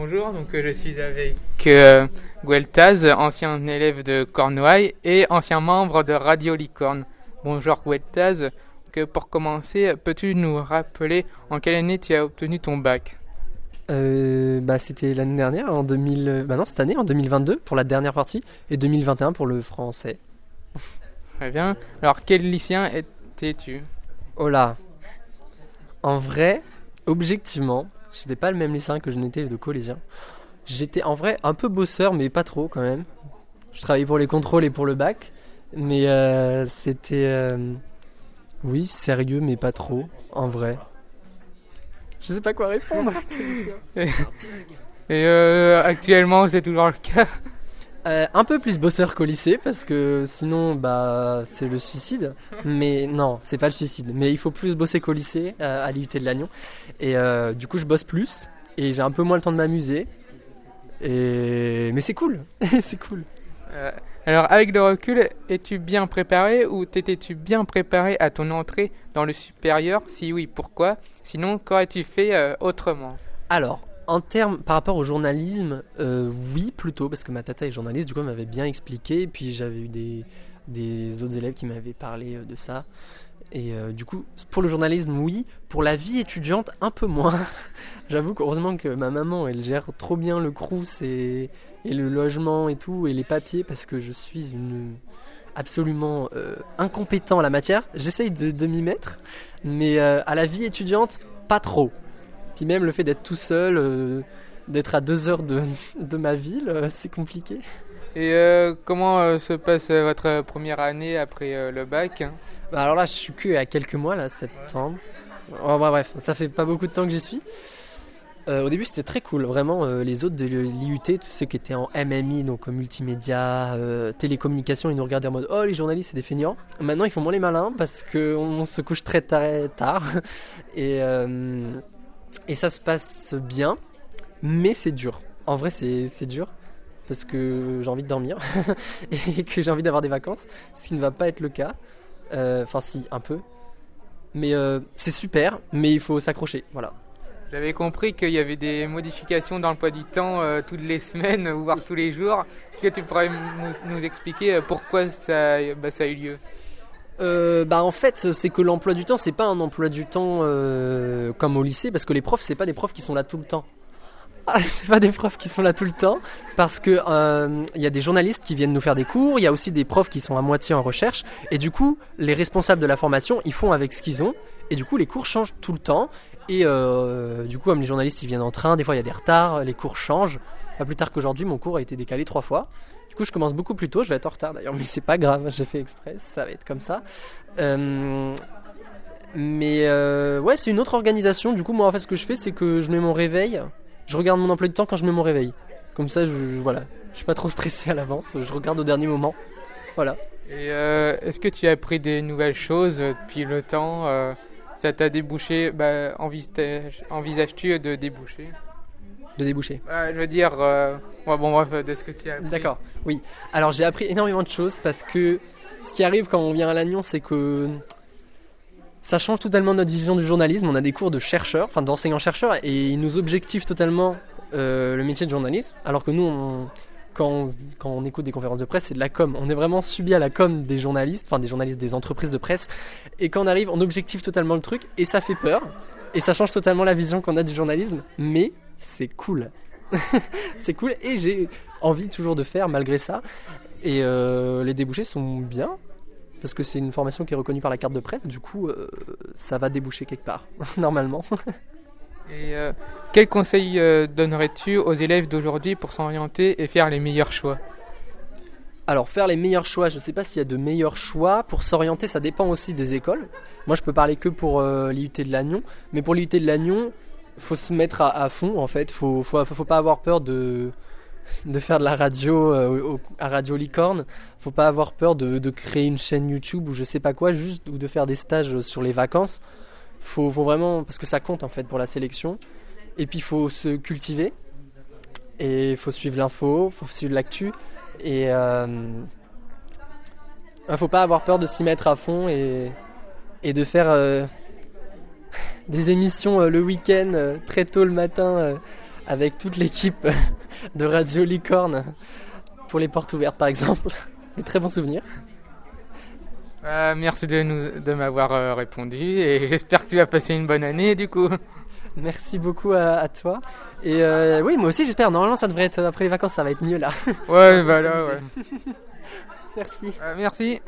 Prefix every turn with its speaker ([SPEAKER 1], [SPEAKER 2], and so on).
[SPEAKER 1] Bonjour, donc euh, je suis avec euh, Gueltaz, ancien élève de Cornouailles et ancien membre de Radio Licorne. Bonjour Gueltaz, que pour commencer, peux-tu nous rappeler en quelle année tu as obtenu ton bac?
[SPEAKER 2] Euh, bah, c'était l'année dernière, en 2000, bah non, cette année, en 2022 pour la dernière partie et 2021 pour le français.
[SPEAKER 1] Très bien. Alors quel lycéen étais-tu?
[SPEAKER 2] Oh là En vrai, objectivement, j'étais pas le même lycéen que je n'étais de collégien. J'étais en vrai un peu bosseur, mais pas trop quand même. Je travaillais pour les contrôles et pour le bac, mais euh, c'était. euh, oui, sérieux, mais pas trop, en vrai. Je sais pas quoi répondre.
[SPEAKER 1] Et euh, actuellement, c'est toujours le cas.
[SPEAKER 2] Euh, un peu plus bosseur qu'au lycée parce que sinon bah c'est le suicide. Mais non, c'est pas le suicide. Mais il faut plus bosser qu'au lycée euh, à l'IUT de Lannion. Et euh, du coup je bosse plus et j'ai un peu moins le temps de m'amuser. Et mais c'est cool, c'est cool.
[SPEAKER 1] Alors avec le recul, es-tu bien préparé ou t'étais-tu bien préparé à ton entrée dans le supérieur? Si oui, pourquoi? Sinon, qu'aurais-tu fait autrement?
[SPEAKER 2] Alors en termes par rapport au journalisme, euh, oui plutôt parce que ma tata est journaliste. Du coup elle m'avait bien expliqué. Puis j'avais eu des autres élèves qui m'avaient parlé euh, de ça. Et euh, du coup, pour le journalisme, oui. Pour la vie étudiante, un peu moins. J'avoue qu'heureusement que ma maman, elle gère trop bien le crous et, le logement et tout, et les papiers, parce que je suis absolument incompétent à la matière. J'essaye de, m'y mettre, mais à la vie étudiante, pas trop. Puis même le fait d'être tout seul, euh, d'être à deux heures de, de ma ville, euh, c'est compliqué.
[SPEAKER 1] Et euh, comment se passe votre première année après le bac?
[SPEAKER 2] Bah alors là, je suis que à quelques mois, là, septembre. Oh, bah, bref, ça fait pas beaucoup de temps que j'y suis. Au début, c'était très cool, vraiment. les autres de l'IUT, tous ceux qui étaient en MMI, donc multimédia, euh, télécommunication, ils nous regardaient en mode Oh, les journalistes, c'est des feignants. Maintenant, ils font moins les malins parce qu'on se couche très très tard. Et, et ça se passe bien, mais c'est dur. En vrai, c'est dur parce que j'ai envie de dormir et que j'ai envie d'avoir des vacances, ce qui ne va pas être le cas. Euh, Enfin, si, un peu. Mais euh, c'est super, mais il faut s'accrocher. Voilà.
[SPEAKER 1] J'avais compris qu'il y avait des modifications dans le poids du temps euh, toutes les semaines, voire tous les jours. Est-ce que tu pourrais nous, expliquer pourquoi ça, bah, ça a eu lieu?
[SPEAKER 2] Euh, bah en fait, c'est que l'emploi du temps, c'est pas un emploi du temps euh, comme au lycée, parce que les profs, c'est pas des profs qui sont là tout le temps. Ah, c'est pas des profs qui sont là tout le temps, parce que euh, il y a des journalistes qui viennent nous faire des cours, il y a aussi des profs qui sont à moitié en recherche, et du coup, les responsables de la formation, ils font avec ce qu'ils ont, et du coup, les cours changent tout le temps, et du coup, comme les journalistes, ils viennent en train, des fois il y a des retards, les cours changent. Pas plus tard qu'aujourd'hui, mon cours a été décalé trois fois. Du coup, je commence beaucoup plus tôt, je vais être en retard d'ailleurs, mais c'est pas grave, j'ai fait exprès, ça va être comme ça. Euh, mais euh, ouais, c'est une autre organisation. Du coup, moi, en fait, ce que je fais, c'est que je mets mon réveil. Je regarde mon emploi du temps quand je mets mon réveil. Comme ça, je voilà, je suis pas trop stressé à l'avance. Je regarde au dernier moment. Voilà.
[SPEAKER 1] Euh, est-ce que tu as appris des nouvelles choses depuis le temps Ça t'a débouché bah, envisage- Envisages-tu de déboucher?
[SPEAKER 2] De déboucher.
[SPEAKER 1] Ah, Je veux dire, euh, ouais, bon bref, de ce que tu as appris.
[SPEAKER 2] D'accord. Oui. Alors, j'ai appris énormément de choses parce que ce qui arrive quand on vient à Lannion, c'est que ça change totalement notre vision du journalisme. On a des cours de chercheurs, enfin d'enseignants-chercheurs, et ils nous objectivent totalement euh, le métier de journaliste, alors que nous, on- quand, on, quand on écoute des conférences de presse, c'est de la com. On est vraiment subi à la com des journalistes, enfin des journalistes des entreprises de presse, et quand on arrive, on objective totalement le truc, et ça fait peur, et ça change totalement la vision qu'on a du journalisme, mais c'est cool. c'est cool, et j'ai envie toujours de faire malgré ça. Et euh, les débouchés sont bien, parce que c'est une formation qui est reconnue par la carte de presse, du coup, euh, ça va déboucher quelque part, normalement.
[SPEAKER 1] Et euh, quel conseil euh, donnerais-tu aux élèves d'aujourd'hui pour s'orienter et faire les meilleurs choix?
[SPEAKER 2] Alors, faire les meilleurs choix, je sais pas s'il y a de meilleurs choix. Pour s'orienter, ça dépend aussi des écoles. Moi, je peux parler que pour l'IUT de Lannion. Mais pour l'IUT de Lannion, faut se mettre à, fond, en fait. Faut, faut, faut pas avoir peur de, de faire de la radio euh, à Radio Licorne. Faut pas avoir peur de, de créer une chaîne YouTube ou je sais pas quoi, juste ou de faire des stages sur les vacances. Faut, faut vraiment, parce que ça compte en fait pour la sélection. Et puis, faut se cultiver. Et faut suivre l'info, faut suivre l'actu. Et euh, faut pas avoir peur de s'y mettre à fond et, et de faire euh, des émissions euh, le week-end, euh, très tôt le matin, euh, avec toute l'équipe de Radio Licorne pour les portes ouvertes par exemple. Des très bons souvenirs.
[SPEAKER 1] Euh, merci de, nous, de m'avoir euh, répondu et j'espère que tu vas passer une bonne année du coup.
[SPEAKER 2] Merci beaucoup à, toi. Et euh, oui, moi aussi j'espère. Normalement, ça devrait être après les vacances, ça va être mieux là.
[SPEAKER 1] Ouais, voilà, ouais.
[SPEAKER 2] merci.
[SPEAKER 1] merci.